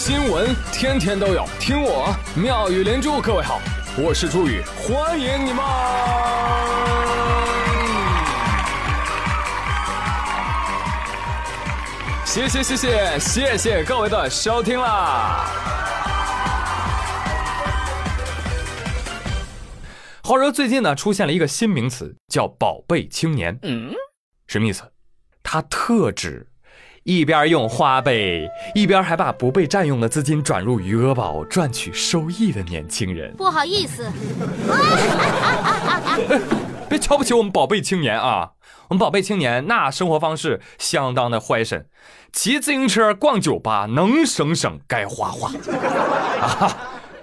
新闻天天都有，听我妙语连珠。各位好，我是朱宇，欢迎你们！谢谢谢谢谢谢各位的收听啦！话说最近呢，出现了一个新名词，叫“宝贝青年”。嗯，什么意思？它特指一边用花呗，一边还把不被占用的资金转入余额宝赚取收益的年轻人。不好意思，别瞧不起我们宝贝青年啊！我们宝贝青年那生活方式相当的坏神，骑自行车逛酒吧，能省省该花花 啊！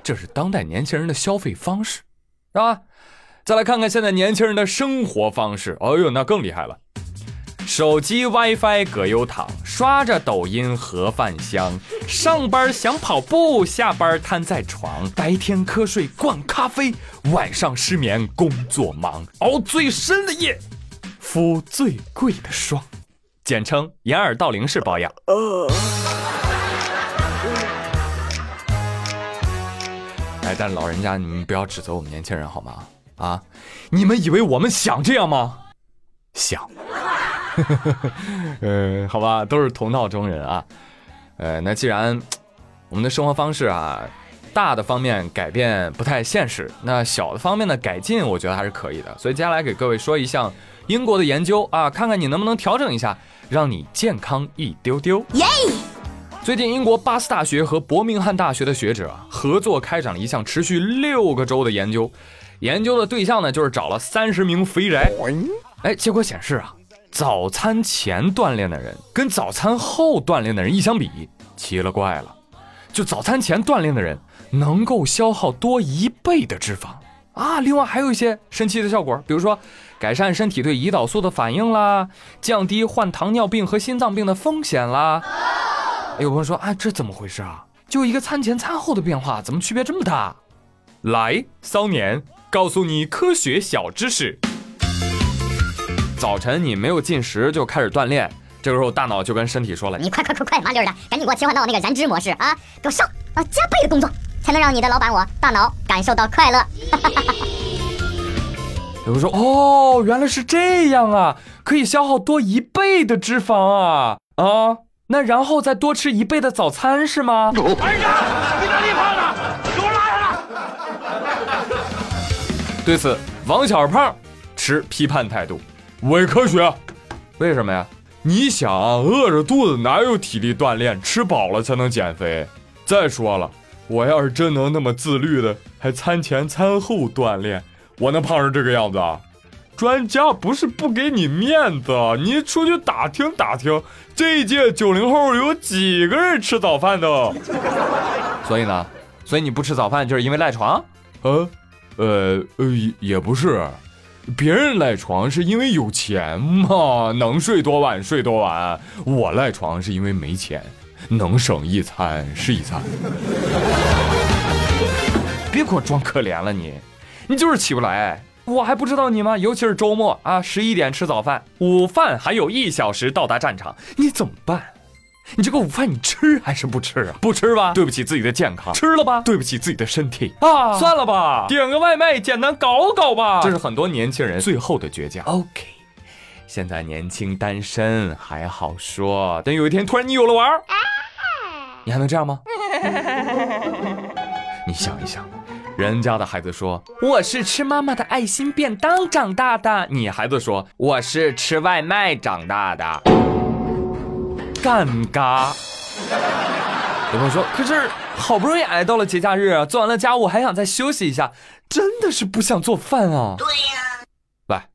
这是当代年轻人的消费方式，是吧？再来看看现在年轻人的生活方式，哎呦，那更厉害了。手机 WiFi 葛优躺，刷着抖音盒饭香。上班想跑步，下班瘫在床。白天瞌睡灌咖啡，晚上失眠工作忙。熬最深的夜，敷最贵的霜，简称掩耳盗铃式保养。呃哎，但老人家，你们不要指责我们年轻人好吗？啊，你们以为我们想这样吗？想。呃，好吧，都是同道中人啊。呃，那既然我们的生活方式啊，大的方面改变不太现实，那小的方面的改进，我觉得还是可以的。所以接下来给各位说一项英国的研究啊，看看你能不能调整一下，让你健康一丢丢。耶！最近英国巴斯大学和伯明翰大学的学者合作开展了一项持续六个周的研究，研究的对象呢就是找了三十名肥宅，哎，结果显示啊。早餐前锻炼的人跟早餐后锻炼的人一相比，奇了怪了。就早餐前锻炼的人能够消耗多一倍的脂肪啊！另外还有一些神奇的效果，比如说改善身体对胰岛素的反应啦，降低患糖尿病和心脏病的风险啦。有朋友说啊，这怎么回事啊？就一个餐前餐后的变化，怎么区别这么大？来，骚年告诉你科学小知识。早晨你没有进食就开始锻炼，这个时候大脑就跟身体说了：“你快快快快麻利的，赶紧给我切换到那个燃脂模式啊！给我上啊，加倍的工作才能让你的老板我大脑感受到快乐。”有人说：“哦，原来是这样啊，可以消耗多一倍的脂肪啊啊！那然后再多吃一倍的早餐是吗？”哎呀，你哪里胖了？给我拉下来！对此，王小胖持批判态度。伪科学，为什么呀？你想，饿着肚子哪有体力锻炼？吃饱了才能减肥。再说了，我要是真能那么自律的，还餐前餐后锻炼，我能胖成这个样子啊？专家不是不给你面子，你出去打听打听，这一届九零后有几个人吃早饭的？所以呢，所以你不吃早饭就是因为赖床？呃，呃呃，也不是。别人赖床是因为有钱嘛，能睡多晚睡多晚。我赖床是因为没钱，能省一餐是一餐。别给我装可怜了你，你就是起不来，我还不知道你吗？尤其是周末啊，十一点吃早饭，午饭还有一小时到达战场，你怎么办？你这个午饭你吃还是不吃啊？不吃吧，对不起自己的健康；吃了吧，对不起自己的身体啊！算了吧，点个外卖，简单搞搞吧。这是很多年轻人最后的倔强。OK，现在年轻单身还好说，等有一天突然你有了娃儿，你还能这样吗？你想一想，人家的孩子说我是吃妈妈的爱心便当长大的，你孩子说我是吃外卖长大的。尴尬。有朋友说：“可是好不容易挨到了节假日，做完了家务还想再休息一下，真的是不想做饭啊。”对呀。来，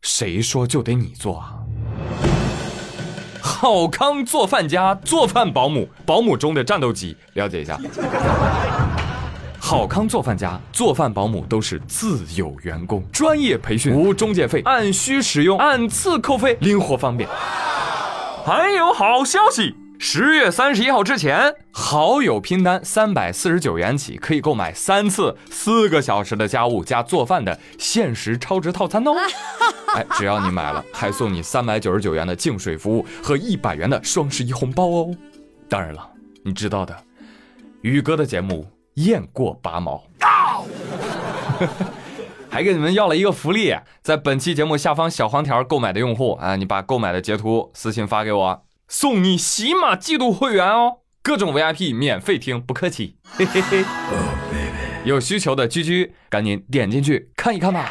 谁说就得你做啊？好康做饭家，做饭保姆，保姆中的战斗机，了解一下。好康做饭家，做饭保姆都是自有员工，专业培训，无中介费，按需使用，按次扣费，灵活方便。还有好消息！十月三十一号之前，好友拼单三百四十九元起，可以购买三次四个小时的家务加做饭的限时超值套餐哦！哎，只要你买了，还送你三百九十九元的净水服务和一百元的双十一红包哦！当然了，你知道的，宇哥的节目雁过拔毛。还给你们要了一个福利，在本期节目下方小黄条购买的用户啊，你把购买的截图私信发给我，送你喜马季度会员哦，各种 VIP 免费听，不客气。嘿嘿嘿。有需求的居居，赶紧点进去看一看吧。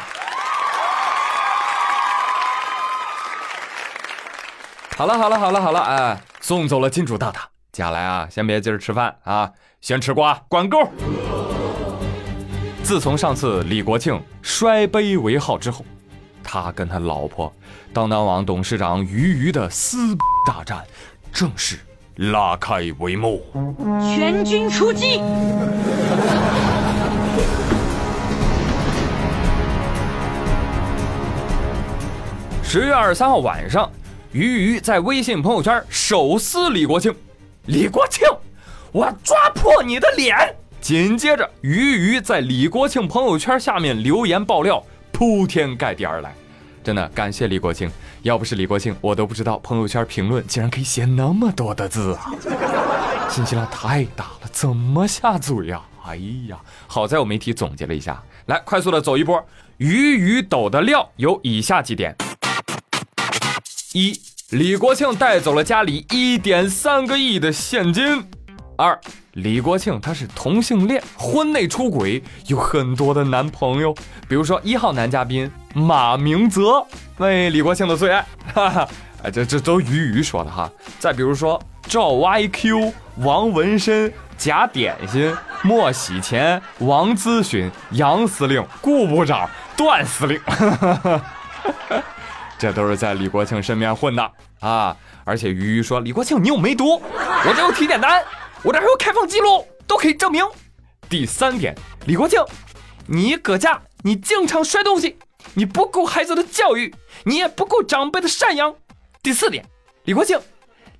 好了好了好了好了，哎，送走了金主大大，接下来啊，先别急着吃饭啊，先吃瓜，管够。自从上次李国庆摔杯为号之后，他跟他老婆当当网董事长俞渝的撕大战正式拉开帷幕。全军出击！十月二十三号晚上，俞渝在微信朋友圈手撕李国庆，李国庆，我抓破你的脸！紧接着，鱼鱼在李国庆朋友圈下面留言爆料，铺天盖地而来。真的感谢李国庆，要不是李国庆，我都不知道朋友圈评论竟然可以写那么多的字啊！信息量太大了，怎么下嘴呀？哎呀，好在我媒体总结了一下，来快速的走一波。鱼鱼抖的料有以下几点：一，李国庆带走了家里一点三个亿的现金；二。李国庆他是同性恋，婚内出轨，有很多的男朋友，比如说一号男嘉宾马明泽，为李国庆的最爱，哈哈，哎，这这都鱼鱼说的哈。再比如说赵 YQ、王纹身、贾点心、莫喜钱、王咨询、杨司令、顾部长、段司令，哈 哈这都是在李国庆身边混的啊。而且鱼鱼说李国庆你有梅毒，我这有体检单。我这还有开放记录，都可以证明。第三点，李国庆，你搁家你经常摔东西，你不顾孩子的教育，你也不顾长辈的赡养。第四点，李国庆，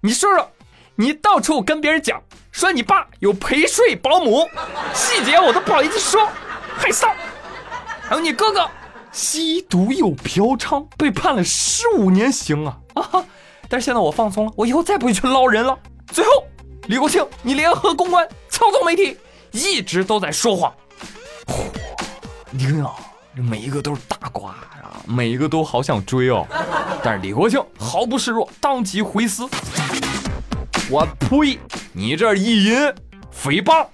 你说说，你到处跟别人讲说你爸有陪睡保姆，细节我都不好意思说，害臊。还有你哥哥吸毒又嫖娼，被判了十五年刑啊啊！但是现在我放松了，我以后再不会去捞人了。最后。李国庆，你联合公关操纵媒体，一直都在说谎。你看啊，这每一个都是大瓜啊，每一个都好想追哦。但是李国庆毫不示弱，当即回撕。我呸！你这意淫诽谤！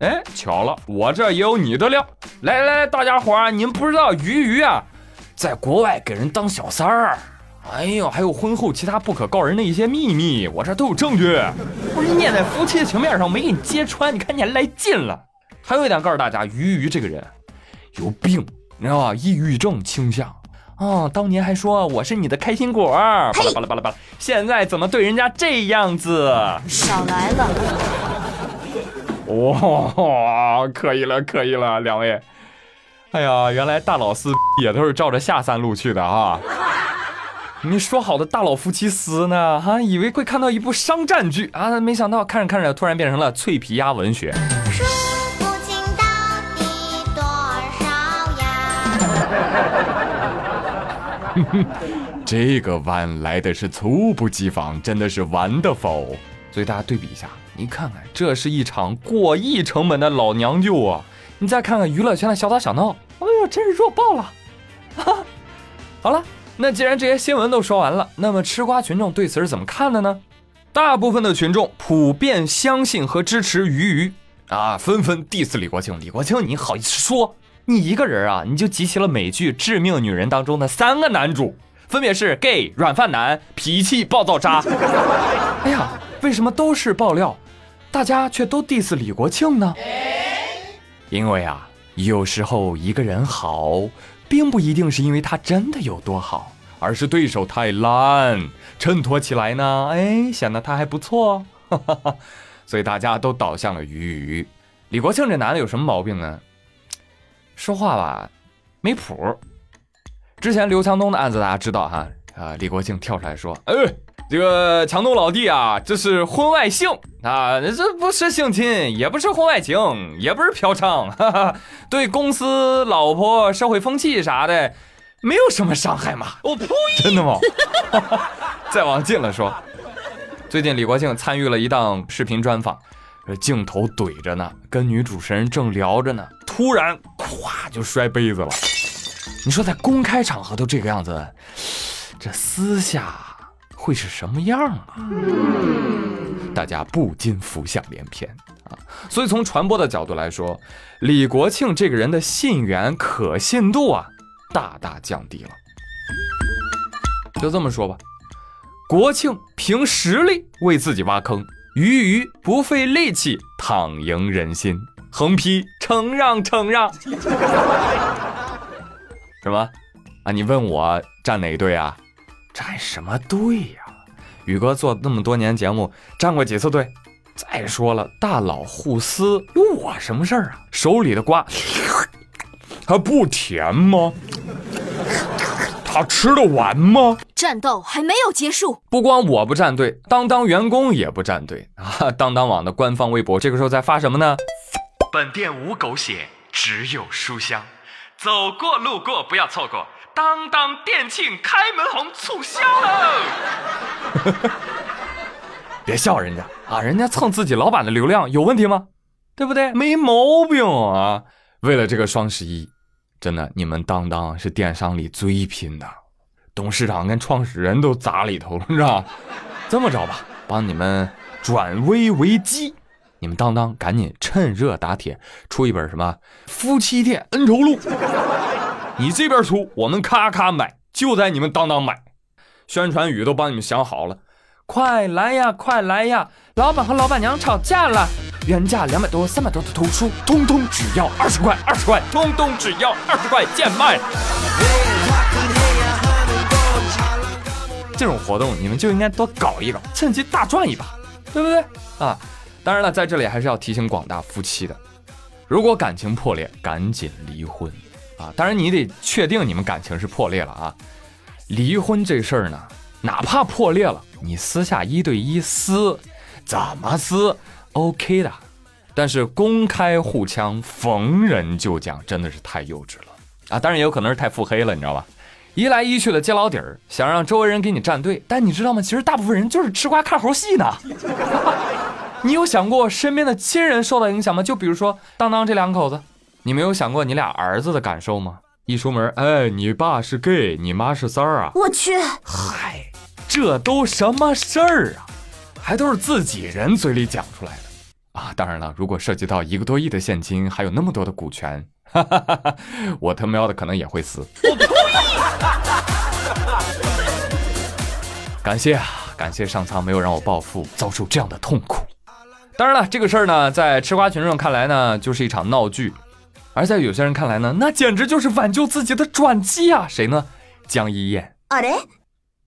哎，巧了，我这也有你的料。来来来，大家伙儿，你们不知道鱼鱼啊，在国外给人当小三儿。哎呦，还有婚后其他不可告人的一些秘密，我这都有证据。不是念在夫妻的情面上，没给你揭穿，你看你还来劲了。还有一点告诉大家，鱼鱼这个人有病，你知道吧？抑郁症倾向。哦，当年还说我是你的开心果，巴拉巴拉巴拉巴拉，现在怎么对人家这样子？少来了。哇，可以了，可以了，两位。哎呀，原来大老四 也都是照着下三路去的啊。你说好的大佬夫妻撕呢？哈，以为会看到一部商战剧啊，没想到看着看着突然变成了脆皮鸭文学。数不清到底多少呀？这个弯来的是猝不及防，真的是玩的否？所以大家对比一下，你看看，这是一场过亿成本的老娘舅啊！你再看看娱乐圈的小打小闹，哎呦，真是弱爆了！哈，好了。那既然这些新闻都说完了，那么吃瓜群众对此是怎么看的呢？大部分的群众普遍相信和支持鱼鱼啊，纷纷 diss 李国庆。李国庆，你好意思说你一个人啊，你就集齐了美剧《致命女人》当中的三个男主，分别是 gay 软饭男、脾气暴躁渣。哎呀，为什么都是爆料，大家却都 diss 李国庆呢？因为啊，有时候一个人好。并不一定是因为他真的有多好，而是对手太烂，衬托起来呢，哎，显得他还不错，哈哈哈所以大家都倒向了鱼鱼。李国庆这男的有什么毛病呢？说话吧，没谱。之前刘强东的案子大家知道哈，啊，李国庆跳出来说，哎。这个强东老弟啊，这是婚外性啊，这不是性侵，也不是婚外情，也不是嫖娼，哈哈，对公司、老婆、社会风气啥的，没有什么伤害嘛。我呸！真的吗？再往近了说，最近李国庆参与了一档视频专访，这镜头怼着呢，跟女主持人正聊着呢，突然咵就摔杯子了。你说在公开场合都这个样子，这私下会是什么样啊？大家不禁浮想联翩啊。所以从传播的角度来说，李国庆这个人的信源可信度啊，大大降低了。就这么说吧，国庆凭实力为自己挖坑。鱼鱼不费力气躺赢人心，横批承让承让。什么？啊，你问我站哪队啊？站什么队呀？宇哥做那么多年节目，站过几次队？再说了，大佬互撕，有我什么事儿啊？手里的瓜它不甜吗？他吃得完吗？战斗还没有结束，不光我不站队，当当员工也不站队啊！当当网的官方微博这个时候在发什么呢？本店无狗血，只有书香，走过路过不要错过，当当店庆开门红促销喽！别笑人家啊，人家蹭自己老板的流量有问题吗？对不对？没毛病啊！为了这个双十一。真的，你们当当是电商里最拼的，董事长跟创始人都砸里头了，是吧？这么着吧，帮你们转危为机，你们当当赶紧趁热打铁出一本什么夫妻店恩仇录，你这边出，我们咔咔买，就在你们当当买，宣传语都帮你们想好了，快来呀，快来呀，老板和老板娘吵架了。原价两百多、三百多的图书，通通只要二十块，二十块，通通只要二十块，贱卖。这种活动你们就应该多搞一搞，趁机大赚一把，对不对啊？当然了，在这里还是要提醒广大夫妻的，如果感情破裂，赶紧离婚啊！当然你得确定你们感情是破裂了啊。离婚这事儿呢，哪怕破裂了，你私下一对一撕，怎么撕？OK 的，但是公开互呛、逢人就讲，真的是太幼稚了啊！当然也有可能是太腹黑了，你知道吧？一来一去的揭老底儿，想让周围人给你站队，但你知道吗？其实大部分人就是吃瓜看猴戏呢。你有想过身边的亲人受到影响吗？就比如说当当这两口子，你没有想过你俩儿子的感受吗？一出门，哎，你爸是 gay，你妈是三儿啊！我去，嗨，这都什么事儿啊？还都是自己人嘴里讲出来的啊！当然了，如果涉及到一个多亿的现金，还有那么多的股权，哈哈哈哈我他喵的可能也会死。感谢啊，感谢上苍没有让我暴富，遭受这样的痛苦。当然了，这个事儿呢，在吃瓜群众看来呢，就是一场闹剧；而在有些人看来呢，那简直就是挽救自己的转机啊！谁呢？江一燕。啊嘞，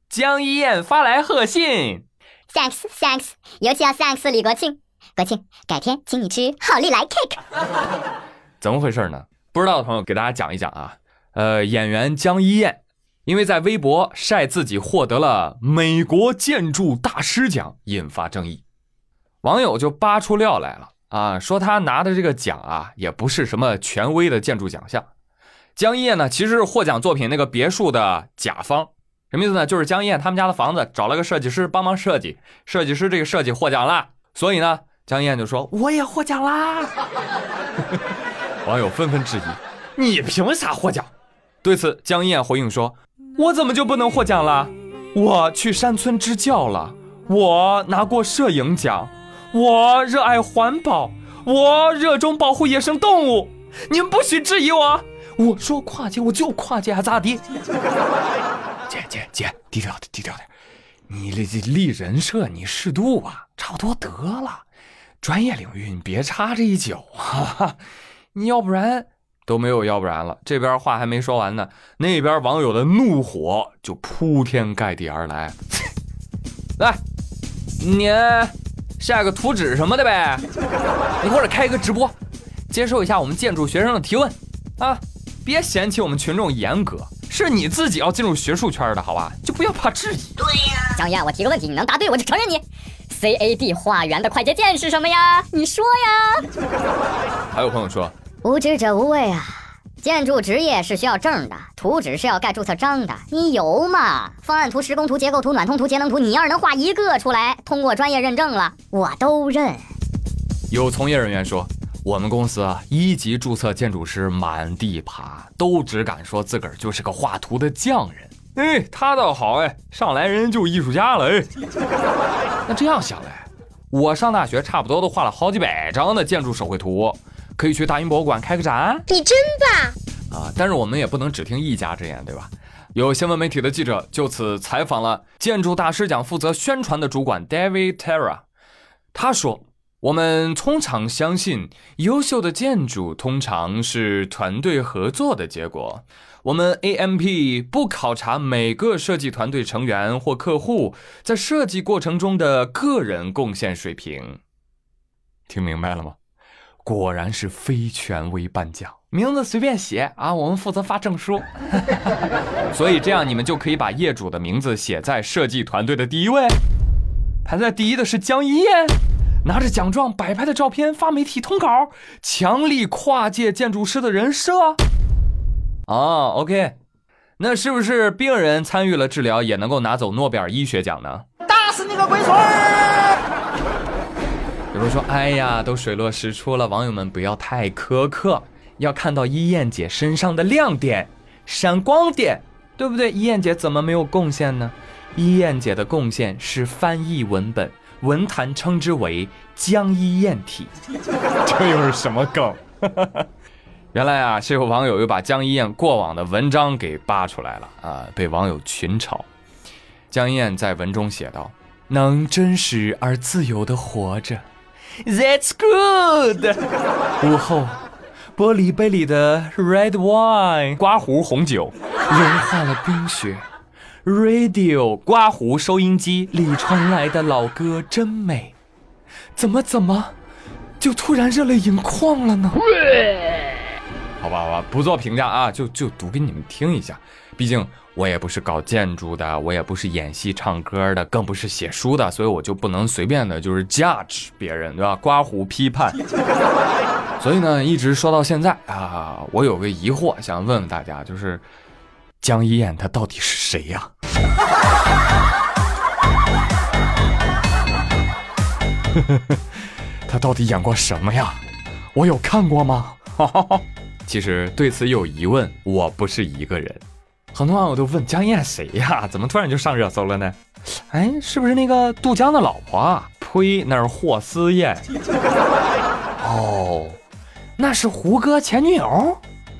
江一燕发来贺信。Thanks, thanks，尤其要 thanks 李国庆。国庆，改天请你吃好利来 cake。怎么回事呢？不知道的朋友给大家讲一讲啊。呃，演员江一燕因为在微博晒自己获得了美国建筑大师奖，引发争议，网友就扒出料来了啊，说他拿的这个奖啊，也不是什么权威的建筑奖项。江一燕呢，其实是获奖作品那个别墅的甲方。什么意思呢？就是江一燕他们家的房子找了个设计师帮忙设计，设计师这个设计获奖了，所以呢，江一燕就说我也获奖啦。网友纷纷质疑：你凭啥获奖？对此，江一燕回应说：我怎么就不能获奖了？我去山村支教了，我拿过摄影奖，我热爱环保，我热衷保护野生动物，你们不许质疑我。我说跨界我就跨界，还咋地？姐姐姐，低调点，低调点。你这这立人设，你适度吧，差不多得了。专业领域你别插这一脚啊！你要不然都没有要不然了。这边话还没说完呢，那边网友的怒火就铺天盖地而来。来，你晒个图纸什么的呗，你或者开一个直播，接受一下我们建筑学生的提问啊！别嫌弃我们群众严格。是你自己要进入学术圈的，好吧？就不要怕质疑。对呀，江燕，我提个问题，你能答对，我就承认你。CAD 画圆的快捷键是什么呀？你说呀。还有朋友说，无知者无畏啊。建筑职业是需要证的，图纸是要盖注册章的，你有吗？方案图、施工图、结构图、暖通图、节能图，你要是能画一个出来，通过专业认证了，我都认。有从业人员说，我们公司啊，一级注册建筑师满地爬，都只敢说自个儿就是个画图的匠人。哎，他倒好哎，上来人就艺术家了哎。那这样想来，我上大学差不多都画了好几百张的建筑手绘图，可以去大英博物馆开个展。你真棒啊！但是我们也不能只听一家之言，对吧？有新闻媒体的记者就此采访了建筑大师奖负责宣传的主管 David Terra，他说。我们通常相信，优秀的建筑通常是团队合作的结果。我们 AMP 不考察每个设计团队成员或客户在设计过程中的个人贡献水平。听明白了吗？果然是非权威颁奖，名字随便写啊，我们负责发证书。所以这样你们就可以把业主的名字写在设计团队的第一位。排在第一的是江一燕。拿着奖状摆拍的照片发媒体通稿，强力跨界建筑师的人设。哦，OK，那是不是病人参与了治疗也能够拿走诺贝尔医学奖呢？打死你个龟孙！有人说：“哎呀，都水落石出了，网友们不要太苛刻，要看到一燕姐身上的亮点、闪光点，对不对？一燕姐怎么没有贡献呢？一燕姐的贡献是翻译文本。”文坛称之为“江一燕体”，这又是什么梗？原来啊，是有网友又把江一燕过往的文章给扒出来了啊，被网友群嘲。江一燕在文中写道：“能真实而自由的活着，That's good。”午后，玻璃杯里的 red wine 刮胡红酒融化了冰雪。Radio 刮胡收音机里传来的老歌真美，怎么怎么就突然热泪盈眶了呢？好吧，好吧，不做评价啊，就就读给你们听一下。毕竟我也不是搞建筑的，我也不是演戏唱歌的，更不是写书的，所以我就不能随便的就是 judge 别人，对吧？刮胡批判。所以呢，一直说到现在啊，我有个疑惑想问问大家，就是江一燕她到底是谁呀？她到底演过什么呀？我有看过吗？其实对此有疑问，我不是一个人。很多网友都问江一燕谁呀？怎么突然就上热搜了呢？哎，是不是那个杜江的老婆啊？呸，那是霍思燕。哦，那是胡歌前女友？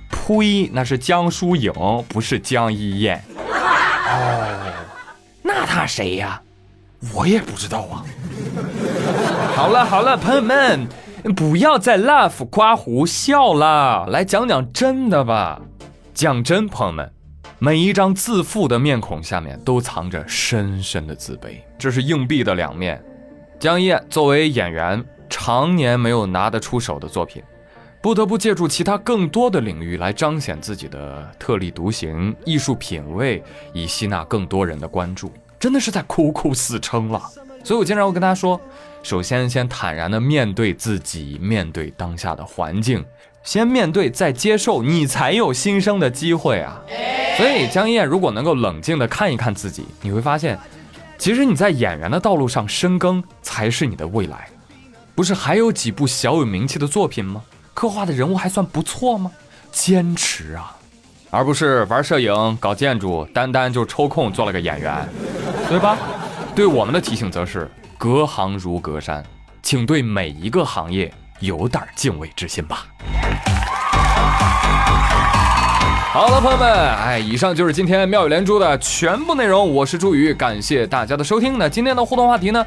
呸，那是江疏影，不是江一燕。哦，那他谁呀？我也不知道啊。好了好了，朋友们，不要再 laugh 夸胡笑了，来讲讲真的吧。讲真，朋友们，每一张自负的面孔下面都藏着深深的自卑，这是硬币的两面。江一燕作为演员，常年没有拿得出手的作品。不得不借助其他更多的领域来彰显自己的特立独行、艺术品味，以吸纳更多人的关注，真的是在苦苦死撑了。所以我经常会跟他说：，首先先坦然的面对自己，面对当下的环境，先面对再接受，你才有新生的机会啊。所以江一燕如果能够冷静的看一看自己，你会发现，其实你在演员的道路上深耕才是你的未来。不是还有几部小有名气的作品吗？刻画的人物还算不错吗？坚持啊，而不是玩摄影、搞建筑，单单就抽空做了个演员，对吧？对我们的提醒则是：隔行如隔山，请对每一个行业有点敬畏之心吧。好了，朋友们，哎，以上就是今天妙语连珠的全部内容。我是朱宇，感谢大家的收听。那今天的互动话题呢，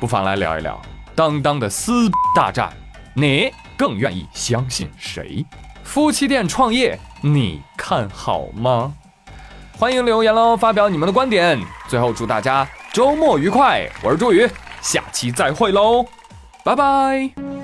不妨来聊一聊当当的撕大战，你？更愿意相信谁？夫妻店创业，你看好吗？欢迎留言喽，发表你们的观点。最后祝大家周末愉快，我是朱宇，下期再会喽，拜拜。